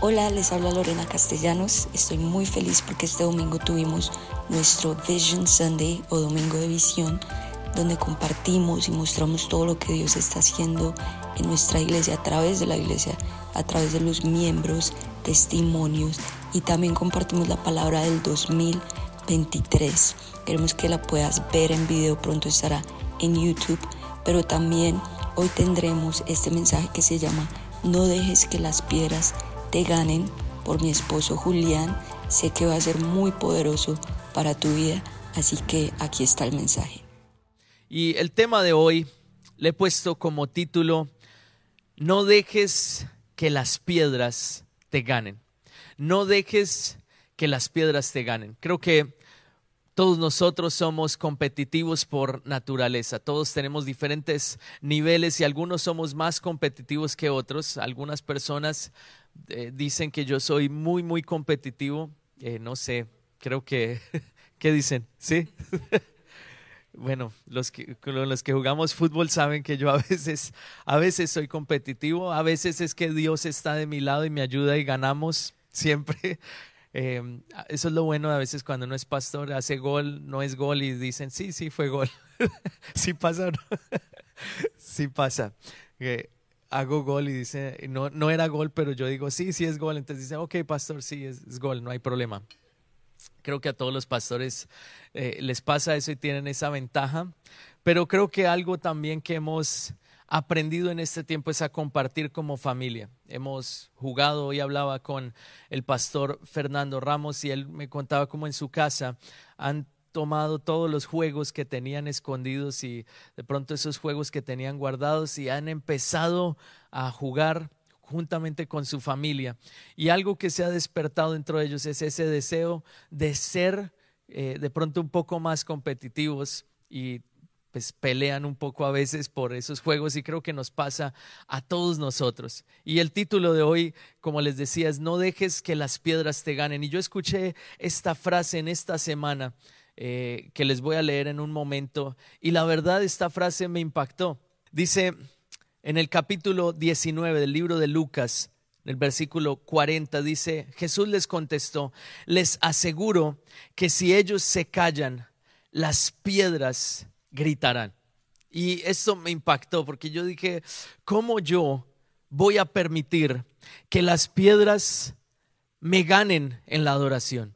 Hola, les habla Lorena Castellanos. Estoy muy feliz porque este domingo tuvimos nuestro Vision Sunday o Domingo de Visión, donde compartimos y mostramos todo lo que Dios está haciendo en nuestra iglesia, a través de la iglesia, a través de los miembros, testimonios y también compartimos la palabra del 2023. Queremos que la puedas ver en video, pronto estará en YouTube, pero también hoy tendremos este mensaje que se llama No dejes que las piedras te ganen por mi esposo Julián. Sé que va a ser muy poderoso para tu vida, así que aquí está el mensaje. Y el tema de hoy le he puesto como título, No dejes que las piedras te ganen. No dejes que las piedras te ganen. Creo que todos nosotros somos competitivos por naturaleza, todos tenemos diferentes niveles y algunos somos más competitivos que otros. Algunas personas eh, dicen que yo soy muy, muy competitivo. Eh, no sé, creo que, ¿qué dicen? ¿Sí? bueno, los que, los que jugamos fútbol saben que yo a veces, a veces soy competitivo, a veces es que Dios está de mi lado y me ayuda y ganamos siempre. Em, eso es lo bueno a veces cuando uno es pastor, hace gol, no es gol y dicen, sí, sí, fue gol. sí pasa, ¿no? sí pasa. Eh, hago gol y dice, no, no era gol, pero yo digo, sí, sí es gol. Entonces dice, ok, pastor, sí, es, gol, no hay problema. Creo que a todos los pastores eh, les pasa eso y tienen esa ventaja, pero creo que algo también que hemos aprendido en este tiempo es a compartir como familia. Hemos jugado, hoy hablaba con el pastor Fernando Ramos y él me contaba cómo en su casa han tomado todos los juegos que tenían escondidos y de pronto esos juegos que tenían guardados y han empezado a jugar juntamente con su familia. Y algo que se ha despertado dentro de ellos es ese deseo de ser eh, de pronto un poco más competitivos y pues pelean un poco a veces por esos juegos y creo que nos pasa a todos nosotros. Y el título de hoy, como les decía, es No dejes que las piedras te ganen. Y yo escuché esta frase en esta semana eh, que les voy a leer en un momento. Y la verdad, esta frase me impactó. Dice en el capítulo 19 del libro de Lucas, en el versículo 40, dice, Jesús les contestó, les aseguro que si ellos se callan, las piedras gritarán. Y eso me impactó porque yo dije, ¿cómo yo voy a permitir que las piedras me ganen en la adoración?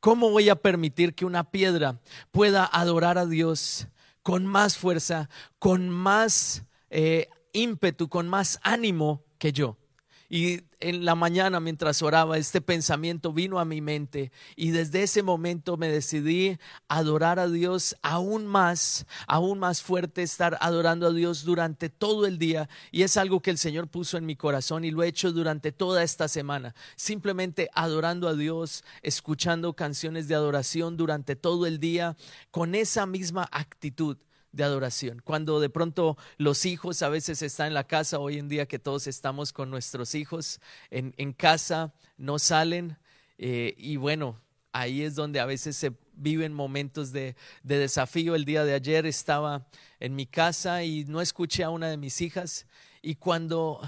¿Cómo voy a permitir que una piedra pueda adorar a Dios con más fuerza, con más eh, ímpetu, con más ánimo que yo? Y en la mañana mientras oraba, este pensamiento vino a mi mente y desde ese momento me decidí adorar a Dios aún más, aún más fuerte, estar adorando a Dios durante todo el día. Y es algo que el Señor puso en mi corazón y lo he hecho durante toda esta semana. Simplemente adorando a Dios, escuchando canciones de adoración durante todo el día con esa misma actitud de adoración. Cuando de pronto los hijos a veces están en la casa, hoy en día que todos estamos con nuestros hijos en, casa, no salen eh, y bueno, ahí es donde a veces se viven momentos de, de, desafío. El día de ayer estaba en mi casa y no escuché a una de mis hijas y cuando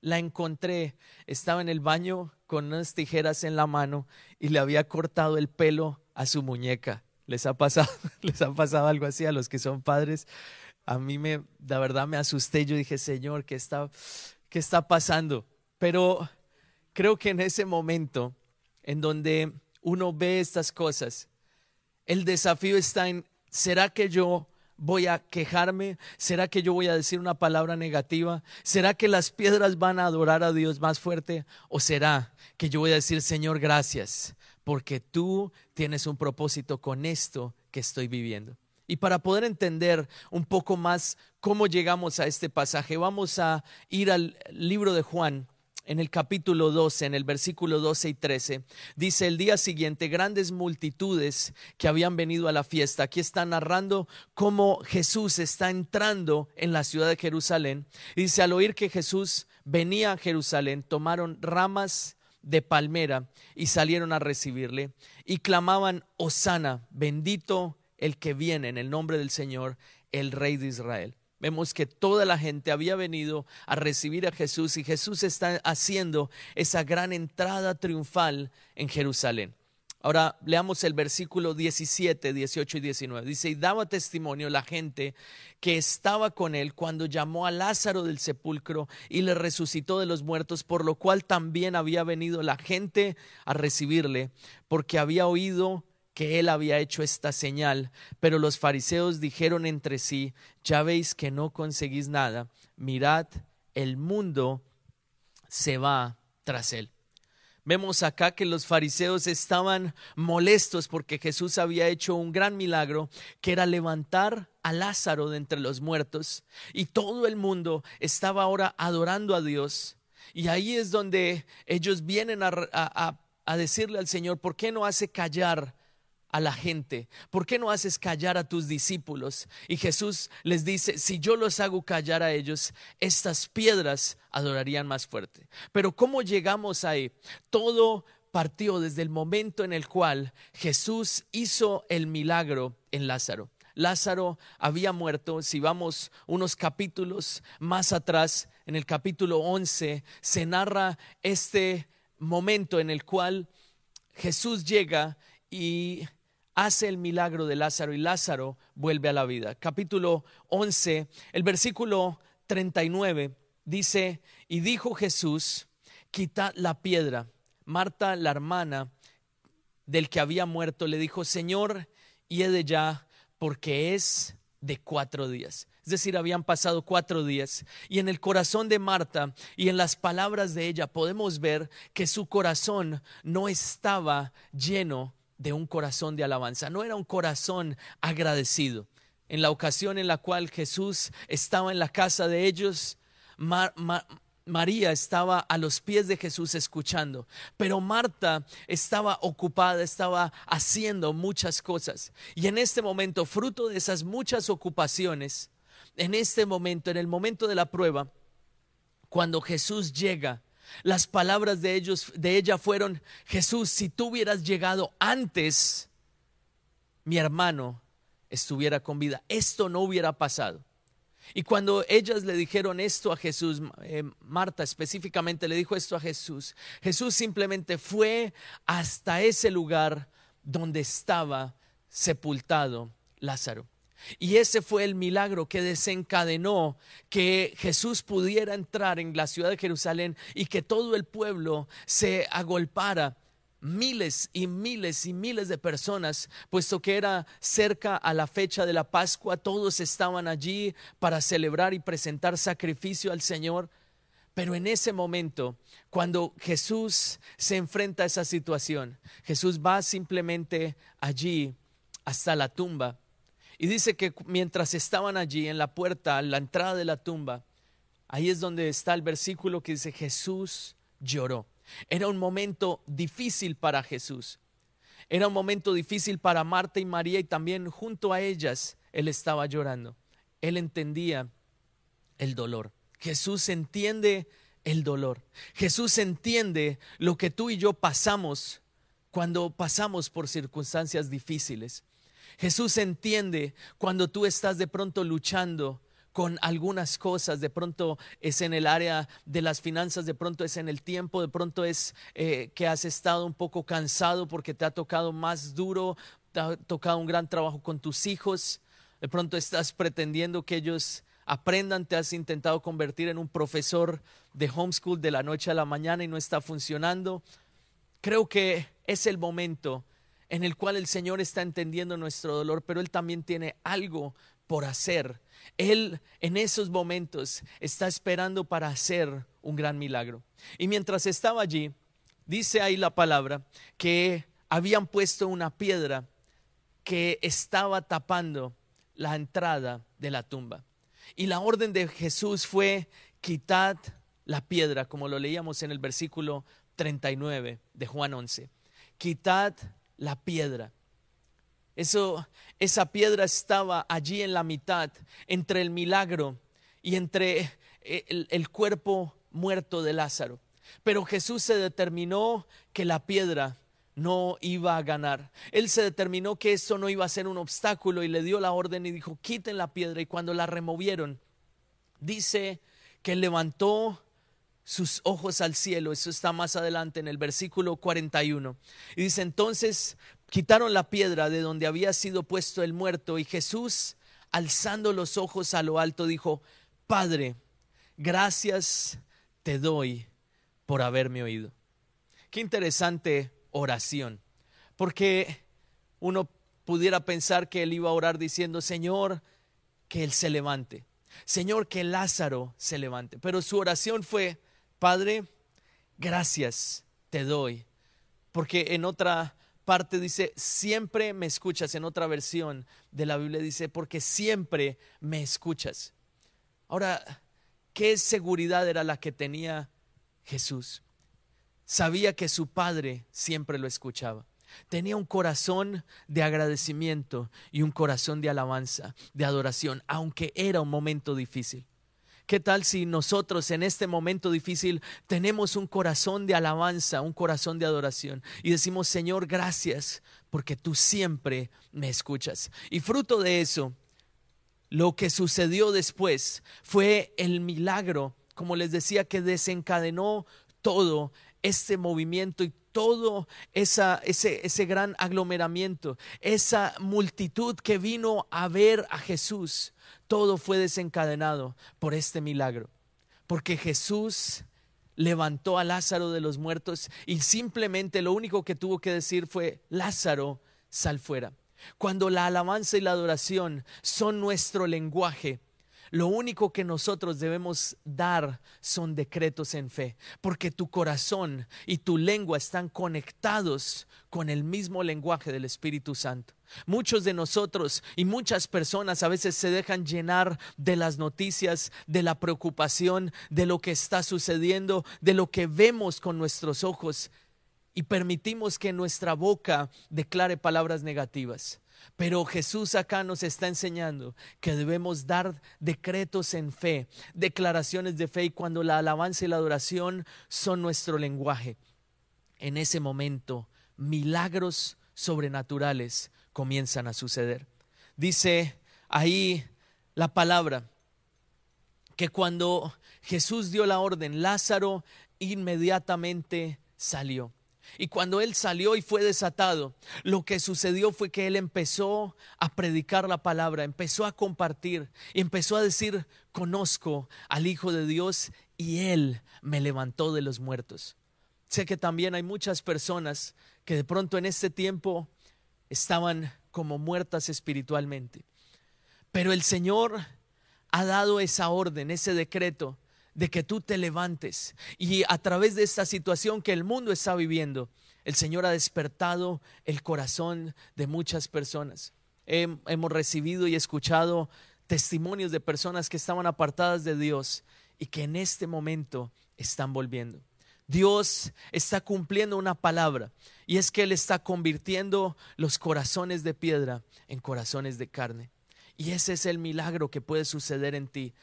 la encontré estaba en el baño con unas tijeras en la mano y le había cortado el pelo a su muñeca. ¿Les ha pasado, les ha pasado algo así a los que son padres? A mí me, la verdad me asusté. Yo dije, Señor, ¿qué está, qué está pasando? Pero creo que en ese momento en donde uno ve estas cosas, el desafío está en, ¿será que yo voy a quejarme? ¿Será que yo voy a decir una palabra negativa? ¿Será que las piedras van a adorar a Dios más fuerte? ¿O será que yo voy a decir, Señor, gracias? Porque tú tienes un propósito con esto que estoy viviendo. Y para poder entender un poco más cómo llegamos a este pasaje, vamos a ir al libro de Juan, en el capítulo 12, en el versículo 12 y 13, dice el día siguiente, grandes multitudes que habían venido a la fiesta. Aquí está narrando cómo Jesús está entrando en la ciudad de Jerusalén. dice, al oír que Jesús venía a Jerusalén, tomaron ramas de palmera y salieron a recibirle y clamaban, Osana, bendito el que viene en el nombre del Señor, el Rey de Israel. Vemos que toda la gente había venido a recibir a Jesús y Jesús está haciendo esa gran entrada triunfal en Jerusalén. Ahora leamos el versículo 17, 18 y 19. Dice, y daba testimonio la gente que estaba con él cuando llamó a Lázaro del sepulcro y le resucitó de los muertos, por lo cual también había venido la gente a recibirle, porque había oído que él había hecho esta señal. Pero los fariseos dijeron entre sí, ya veis que no conseguís nada, mirad, el mundo se va tras él. Vemos acá que los fariseos estaban molestos porque Jesús había hecho un gran milagro, que era levantar a Lázaro de entre los muertos, y todo el mundo estaba ahora adorando a Dios. Y ahí es donde ellos vienen a, a decirle al Señor, ¿por qué no hace callar a la gente? ¿Por qué no haces callar a tus discípulos? Y Jesús les dice, si yo los hago callar a ellos, estas piedras adorarían más fuerte. Pero ¿cómo llegamos ahí? Todo partió desde el momento en el cual Jesús hizo el milagro en Lázaro. Lázaro había muerto, si vamos unos capítulos más atrás, en el capítulo 11, se narra este momento en el cual Jesús llega y hace el milagro de Lázaro y Lázaro vuelve a la vida. Capítulo 11, el versículo 39 dice, y dijo Jesús, quita la piedra. Marta, la hermana del que había muerto, le dijo, Señor, de ya, porque es de cuatro días. Es decir, habían pasado cuatro días. Y en el corazón de Marta y en las palabras de ella podemos ver que su corazón no estaba lleno de un corazón de alabanza, no era un corazón agradecido. En la ocasión en la cual Jesús estaba en la casa de ellos, María estaba a los pies de Jesús escuchando, pero Marta estaba ocupada, estaba haciendo muchas cosas. Y en este momento, fruto de esas muchas ocupaciones, en este momento, en el momento de la prueba, cuando Jesús llega, las palabras de ellos de ella fueron, Jesús, si tú hubieras llegado antes, mi hermano estuviera con vida. Esto no hubiera pasado. Y cuando ellas le dijeron esto a Jesús, eh, Marta específicamente le dijo esto a Jesús, Jesús simplemente fue hasta ese lugar donde estaba sepultado Lázaro. Y ese fue el milagro que desencadenó que Jesús pudiera entrar en la ciudad de Jerusalén y que todo el pueblo se agolpara miles y miles y miles de personas, puesto que era cerca a la fecha de la Pascua, todos estaban allí para celebrar y presentar sacrificio al Señor. Pero en ese momento, cuando Jesús se enfrenta a esa situación, Jesús va simplemente allí hasta la tumba y dice que mientras estaban allí en la puerta, en la entrada de la tumba, ahí es donde está el versículo que dice Jesús lloró. Era un momento difícil para Jesús. Era un momento difícil para Marta y María y también junto a ellas él estaba llorando. Él entendía el dolor. Jesús entiende el dolor. Jesús entiende lo que tú y yo pasamos cuando pasamos por circunstancias difíciles. Jesús entiende cuando tú estás de pronto luchando con algunas cosas, de pronto es en el área de las finanzas, de pronto es en el tiempo, de pronto es eh, que has estado un poco cansado porque te ha tocado más duro, te ha tocado un gran trabajo con tus hijos, de pronto estás pretendiendo que ellos aprendan, te has intentado convertir en un profesor de homeschool de la noche a la mañana y no está funcionando. Creo que es el momento en el cual el Señor está entendiendo nuestro dolor, pero Él también tiene algo por hacer. Él en esos momentos está esperando para hacer un gran milagro. Y mientras estaba allí, dice ahí la palabra que habían puesto una piedra que estaba tapando la entrada de la tumba. Y la orden de Jesús fue quitad la piedra, como lo leíamos en el versículo 39 de Juan 11. Quitad la piedra. Eso, esa piedra estaba allí en la mitad, entre el milagro y entre eh, el, cuerpo muerto de Lázaro. Pero Jesús se determinó que la piedra no iba a ganar. Él se determinó que eso no iba a ser un obstáculo y le dio la orden y dijo, quiten la piedra. Y cuando la removieron, Dice que levantó sus ojos al cielo, eso está más adelante en el versículo 41. Y dice, entonces quitaron la piedra de donde había sido puesto el muerto y Jesús, alzando los ojos a lo alto, dijo, Padre, gracias te doy por haberme oído. Qué interesante oración, porque uno pudiera pensar que él iba a orar diciendo, Señor, que él se levante, Señor, que Lázaro se levante. Pero su oración fue, Padre, gracias te doy, porque en otra parte dice, siempre me escuchas, en otra versión de la Biblia dice, porque siempre me escuchas. Ahora, ¿qué seguridad era la que tenía Jesús? Sabía que su Padre siempre lo escuchaba. Tenía un corazón de agradecimiento y un corazón de alabanza, de adoración, aunque era un momento difícil. ¿Qué tal si nosotros en este momento difícil tenemos un corazón de alabanza, un corazón de adoración y decimos, Señor, gracias porque tú siempre me escuchas? Y fruto de eso, lo que sucedió después fue el milagro, como les decía, que desencadenó todo este movimiento y todo ese, ese gran aglomeramiento, esa multitud que vino a ver a Jesús todo fue desencadenado por este milagro. Porque Jesús levantó a Lázaro de los muertos y simplemente lo único que tuvo que decir fue, Lázaro, sal fuera. Cuando la alabanza y la adoración son nuestro lenguaje, lo único que nosotros debemos dar son decretos en fe, porque tu corazón y tu lengua están conectados con el mismo lenguaje del Espíritu Santo. Muchos de nosotros y muchas personas a veces se dejan llenar de las noticias, de la preocupación, de lo que está sucediendo, de lo que vemos con nuestros ojos y permitimos que nuestra boca declare palabras negativas. Pero Jesús acá nos está enseñando que debemos dar decretos en fe, declaraciones de fe y cuando la alabanza y la adoración son nuestro lenguaje. En ese momento, milagros sobrenaturales comienzan a suceder. Dice ahí la palabra que cuando Jesús dio la orden, Lázaro inmediatamente salió. Y cuando él salió y fue desatado, lo que sucedió fue que él empezó a predicar la palabra, empezó a compartir empezó a decir, conozco al Hijo de Dios y él me levantó de los muertos. Sé que también hay muchas personas que de pronto en este tiempo estaban como muertas espiritualmente. Pero el Señor ha dado esa orden, ese decreto de que tú te levantes. Y a través de esta situación que el mundo está viviendo, el Señor ha despertado el corazón de muchas personas. hemos recibido y escuchado testimonios de personas que estaban apartadas de Dios y que en este momento están volviendo. Dios está cumpliendo una palabra y es que Él está convirtiendo los corazones de piedra en corazones de carne. Y ese es el milagro que puede suceder en ti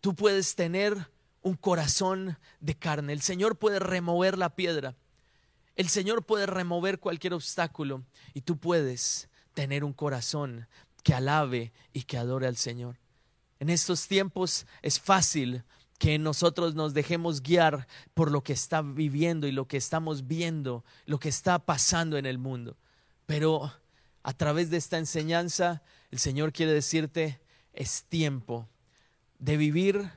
tú puedes tener un corazón de carne. El Señor puede remover la piedra. El Señor puede remover cualquier obstáculo y tú puedes tener un corazón que alabe y que adore al Señor. En estos tiempos es fácil que nosotros nos dejemos guiar por lo que está viviendo y lo que estamos viendo, lo que está pasando en el mundo. Pero a través de esta enseñanza, el Señor quiere decirte, es tiempo de vivir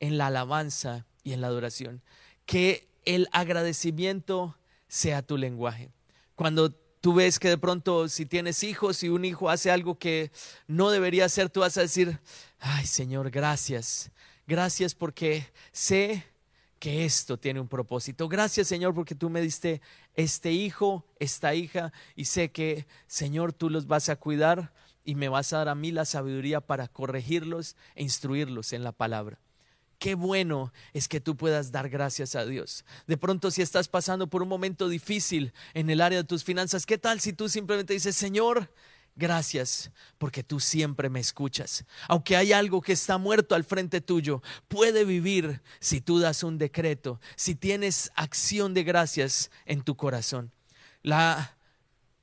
en la alabanza y en la adoración. Que el agradecimiento sea tu lenguaje. Cuando tú ves que de pronto si tienes hijos y un hijo hace algo que no debería hacer, tú vas a decir, ay Señor, gracias. Gracias porque sé que esto tiene un propósito. Gracias Señor porque tú me diste este hijo, esta hija y sé que Señor tú los vas a cuidar y me vas a dar a mí la sabiduría para corregirlos e instruirlos en la palabra. Qué bueno es que tú puedas dar gracias a Dios. De pronto si estás pasando por un momento difícil en el área de tus finanzas, ¿qué tal si tú simplemente dices, Señor, gracias porque tú siempre me escuchas? Aunque hay algo que está muerto al frente tuyo, puede vivir si tú das un decreto, si tienes acción de gracias en tu corazón. La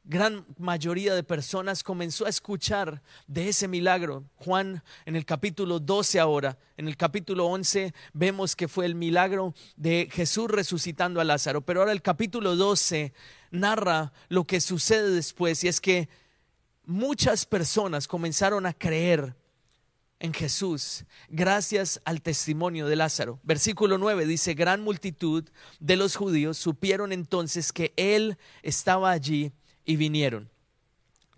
gran mayoría de personas comenzó a escuchar de ese milagro. Juan en el capítulo 12 ahora, en el capítulo 11 vemos que fue el milagro de Jesús resucitando a Lázaro, pero ahora el capítulo 12 narra lo que sucede después y es que muchas personas comenzaron a creer en Jesús gracias al testimonio de Lázaro. Versículo 9 dice, gran multitud de los judíos supieron entonces que él estaba allí y vinieron,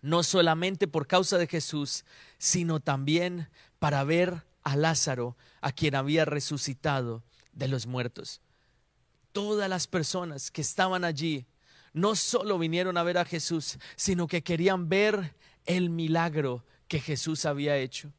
no solamente por causa de Jesús, sino también para ver a Lázaro, a quien había resucitado de los muertos. Todas las personas que estaban allí no solo vinieron a ver a Jesús, sino que querían ver el milagro que Jesús había hecho.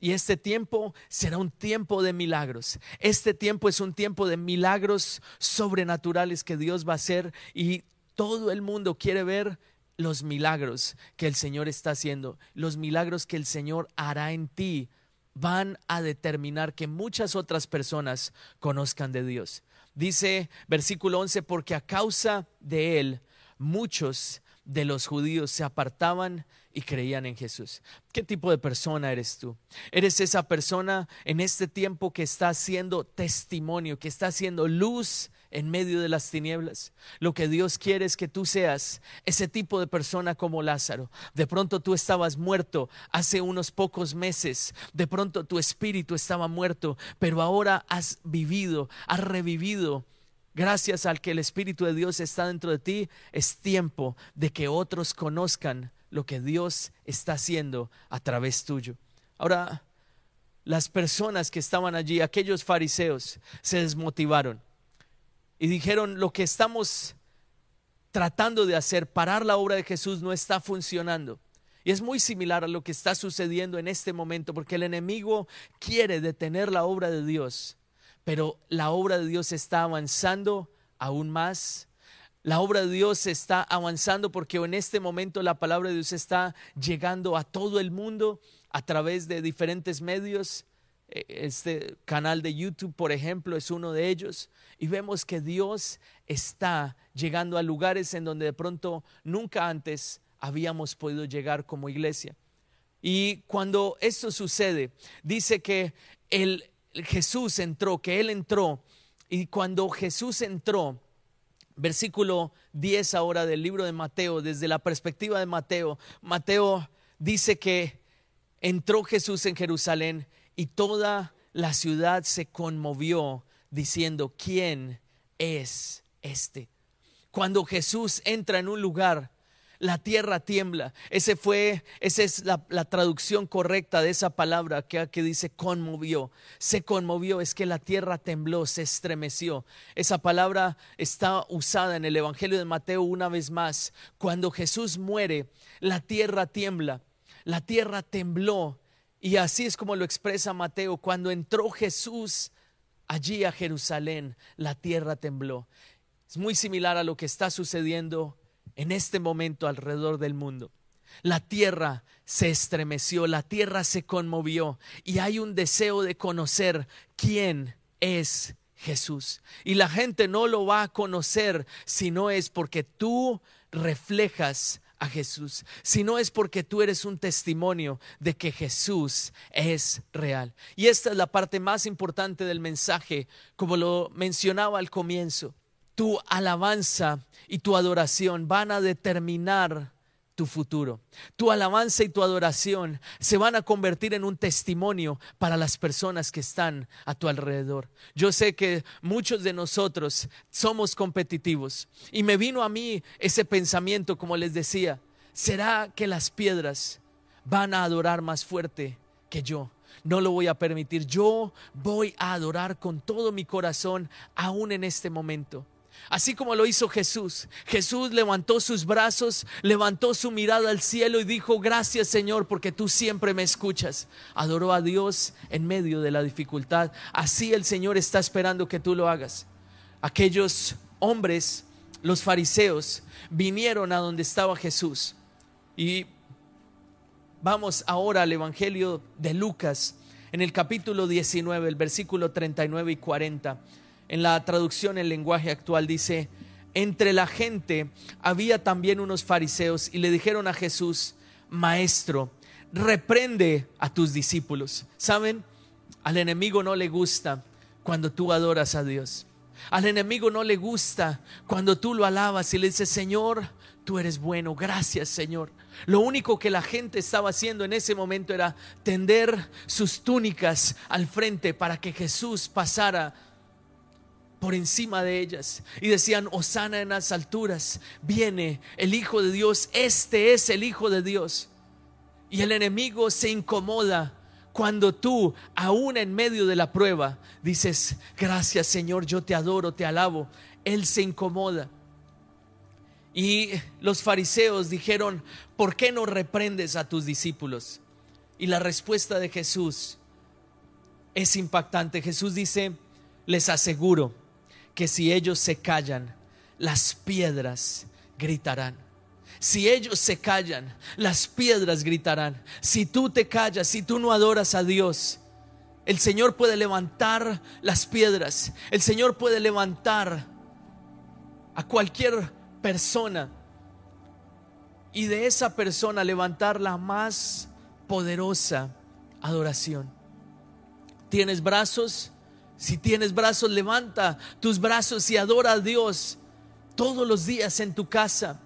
Y este tiempo será un tiempo de milagros. Este tiempo es un tiempo de milagros sobrenaturales que Dios va a hacer y todo el mundo quiere ver los milagros que el Señor está haciendo, los milagros que el Señor hará en ti, van a determinar que muchas otras personas conozcan de Dios. Dice versículo 11, porque a causa de él muchos de los judíos se apartaban y creían en Jesús. ¿Qué tipo de persona eres tú? Eres esa persona en este tiempo que está haciendo testimonio, que está haciendo luz en medio de las tinieblas. Lo que Dios quiere es que tú seas ese tipo de persona como Lázaro. De pronto tú estabas muerto hace unos pocos meses. De pronto tu espíritu estaba muerto, pero ahora has vivido, has revivido gracias al que el Espíritu de Dios está dentro de ti, es tiempo de que otros conozcan lo que Dios está haciendo a través tuyo. Ahora, las personas que estaban allí, aquellos fariseos, se desmotivaron y dijeron, lo que estamos tratando de hacer, parar la obra de Jesús, no está funcionando. Y es muy similar a lo que está sucediendo en este momento, porque el enemigo quiere detener la obra de Dios, pero la obra de Dios está avanzando aún más la obra de Dios está avanzando porque en este momento la palabra de Dios está llegando a todo el mundo a través de diferentes medios. E, este canal de YouTube, por ejemplo, es uno de ellos. Y vemos que Dios está llegando a lugares en donde de pronto nunca antes habíamos podido llegar como iglesia. Y cuando esto sucede, dice que el, Jesús entró, que Él entró. Y cuando Jesús entró, versículo 10 ahora del libro de Mateo, desde la perspectiva de Mateo, Mateo dice que entró Jesús en Jerusalén y toda la ciudad se conmovió diciendo, ¿quién es este? Cuando Jesús entra en un lugar, la tierra tiembla. Ese fue, esa es la, traducción correcta de esa palabra que, que dice conmovió. Se conmovió, es que la tierra tembló, se estremeció. Esa palabra está usada en el Evangelio de Mateo una vez más. Cuando Jesús muere, la tierra tiembla. La tierra tembló. Y así es como lo expresa Mateo. Cuando entró Jesús allí a Jerusalén, la tierra tembló. Es muy similar a lo que está sucediendo en este momento alrededor del mundo. La tierra se estremeció, la tierra se conmovió y hay un deseo de conocer quién es Jesús. Y la gente no lo va a conocer si no es porque tú reflejas a Jesús, si no es porque tú eres un testimonio de que Jesús es real. Y esta es la parte más importante del mensaje, como lo mencionaba al comienzo tu alabanza y tu adoración van a determinar tu futuro. Tu alabanza y tu adoración se van a convertir en un testimonio para las personas que están a tu alrededor. Yo sé que muchos de nosotros somos competitivos y me vino a mí ese pensamiento, como les decía, ¿será que las piedras van a adorar más fuerte que yo? No lo voy a permitir. Yo voy a adorar con todo mi corazón aún en este momento. Así como lo hizo Jesús. Jesús levantó sus brazos, levantó su mirada al cielo y dijo, gracias Señor porque tú siempre me escuchas. Adoró a Dios en medio de la dificultad. Así el Señor está esperando que tú lo hagas. Aquellos hombres, los fariseos, vinieron a donde estaba Jesús. Y vamos ahora al Evangelio de Lucas, en el capítulo 19, el versículo 39 y 40 en la traducción en lenguaje actual dice, entre la gente había también unos fariseos y le dijeron a Jesús, Maestro, reprende a tus discípulos. ¿Saben? Al enemigo no le gusta cuando tú adoras a Dios. Al enemigo no le gusta cuando tú lo alabas y le dices, Señor, tú eres bueno, gracias Señor. Lo único que la gente estaba haciendo en ese momento era tender sus túnicas al frente para que Jesús pasara por encima de ellas y decían, Osana en las alturas, viene el Hijo de Dios, este es el Hijo de Dios. Y el enemigo se incomoda cuando tú, aún en medio de la prueba, dices, gracias Señor, yo te adoro, te alabo. Él se incomoda. Y los fariseos dijeron, ¿por qué no reprendes a tus discípulos? Y la respuesta de Jesús es impactante. Jesús dice, les aseguro que si ellos se callan, las piedras gritarán. Si ellos se callan, las piedras gritarán. Si tú te callas, si tú no adoras a Dios, el Señor puede levantar las piedras. El Señor puede levantar a cualquier persona y de esa persona levantar la más poderosa adoración. ¿Tienes brazos? Si tienes brazos, levanta tus brazos y adora a Dios todos los días en tu casa.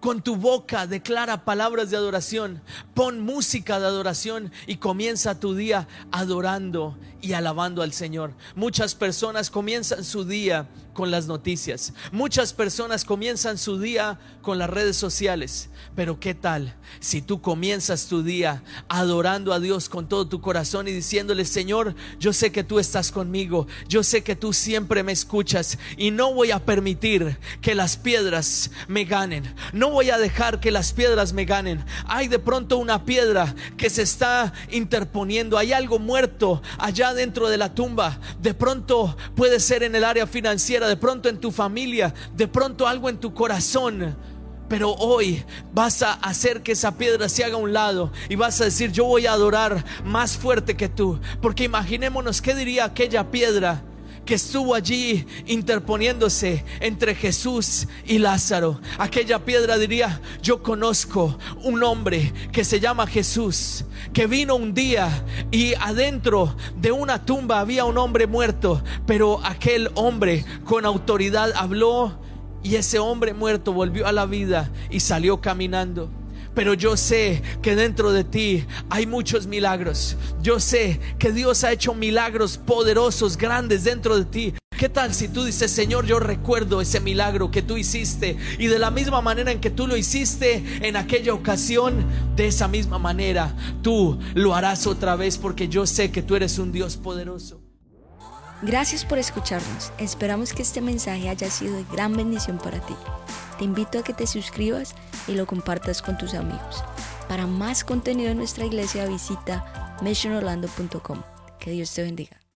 Con tu boca declara palabras de adoración, pon música de adoración y comienza tu día adorando y alabando al Señor. Muchas personas comienzan su día con las noticias. Muchas personas comienzan su día con las redes sociales. Pero ¿qué tal si tú comienzas tu día adorando a Dios con todo tu corazón y diciéndole, Señor, yo sé que tú estás conmigo, yo sé que tú siempre me escuchas y no voy a permitir que las piedras me ganen. No voy a dejar que las piedras me ganen. Hay de pronto una piedra que se está interponiendo. Hay algo muerto allá dentro de la tumba. De pronto puede ser en el área financiera, de pronto en tu familia, de pronto algo en tu corazón. Pero hoy vas a hacer que esa piedra se haga a un lado y vas a decir, yo voy a adorar más fuerte que tú. Porque imaginémonos qué diría aquella piedra que estuvo allí interponiéndose entre Jesús y Lázaro. Aquella piedra diría, yo conozco un hombre que se llama Jesús, que vino un día y adentro de una tumba había un hombre muerto, pero aquel hombre con autoridad habló y ese hombre muerto volvió a la vida y salió caminando pero yo sé que dentro de ti hay muchos milagros. Yo sé que Dios ha hecho milagros poderosos, grandes dentro de ti. ¿Qué tal si tú dices, Señor, yo recuerdo ese milagro que tú hiciste y de la misma manera en que tú lo hiciste en aquella ocasión, de esa misma manera tú lo harás otra vez porque yo sé que tú eres un Dios poderoso. Gracias por escucharnos. Esperamos que este mensaje haya sido de gran bendición para ti. Te invito a que te suscribas y lo compartas con tus amigos. Para más contenido en nuestra iglesia visita missionorlando.com. Que Dios te bendiga.